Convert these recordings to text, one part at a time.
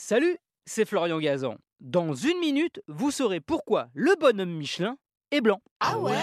Salut, c'est Florian Gazan. Dans une minute, vous saurez pourquoi le bonhomme Michelin est blanc. Ah ouais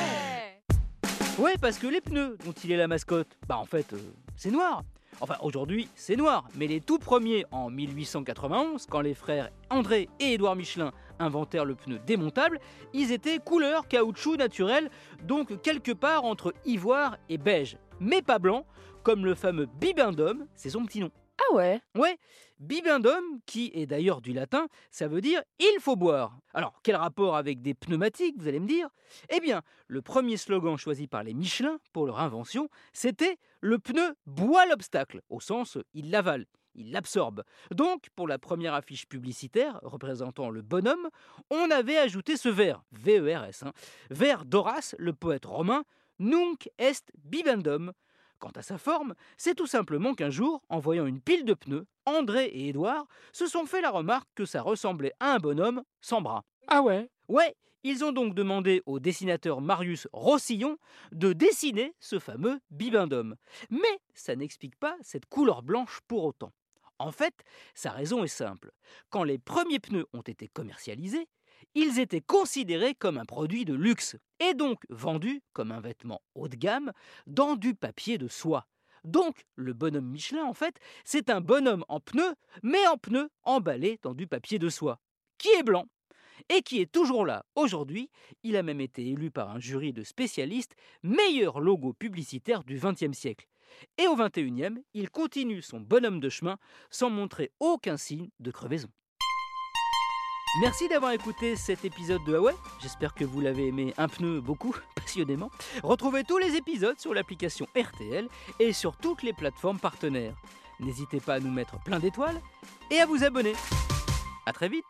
Ouais, parce que les pneus dont il est la mascotte, bah en fait, euh, c'est noir. Enfin, aujourd'hui, c'est noir, mais les tout premiers, en 1891, quand les frères André et Édouard Michelin inventèrent le pneu démontable, ils étaient couleur caoutchouc naturel, donc quelque part entre ivoire et beige. Mais pas blanc, comme le fameux Bibendum, c'est son petit nom. Ah ouais Ouais, bibendum, qui est d'ailleurs du latin, ça veut dire il faut boire. Alors, quel rapport avec des pneumatiques, vous allez me dire? Eh bien, le premier slogan choisi par les Michelin pour leur invention, c'était le pneu boit l'obstacle, au sens il l'avale. Il l'absorbe. Donc, pour la première affiche publicitaire représentant le bonhomme, on avait ajouté ce vers, V-E-R-S, vers d'Horace, le poète romain, Nunc est bibendum, Quant à sa forme, c'est tout simplement qu'un jour, en voyant une pile de pneus, André et Édouard se sont fait la remarque que ça ressemblait à un bonhomme sans bras. Ah ouais? Ouais, ils ont donc demandé au dessinateur Marius Rossillon de dessiner ce fameux bibendum. Mais ça n'explique pas cette couleur blanche pour autant. En fait, sa raison est simple. Quand les premiers pneus ont été commercialisés, ils étaient considérés comme un produit de luxe et donc vendus comme un vêtement haut de gamme dans du papier de soie. Donc, le bonhomme Michelin, en fait, c'est un bonhomme en pneu, mais en pneu emballé dans du papier de soie, qui est blanc et qui est toujours là aujourd'hui. Il a même été élu par un jury de spécialistes meilleur logo publicitaire du XXe siècle. Et au XXIe, il continue son bonhomme de chemin sans montrer aucun signe de crevaison. Merci d'avoir écouté cet épisode de Huawei. J'espère que vous l'avez aimé un pneu beaucoup, passionnément. Retrouvez tous les épisodes sur l'application RTL et sur toutes les plateformes partenaires. N'hésitez pas à nous mettre plein d'étoiles et à vous abonner. A très vite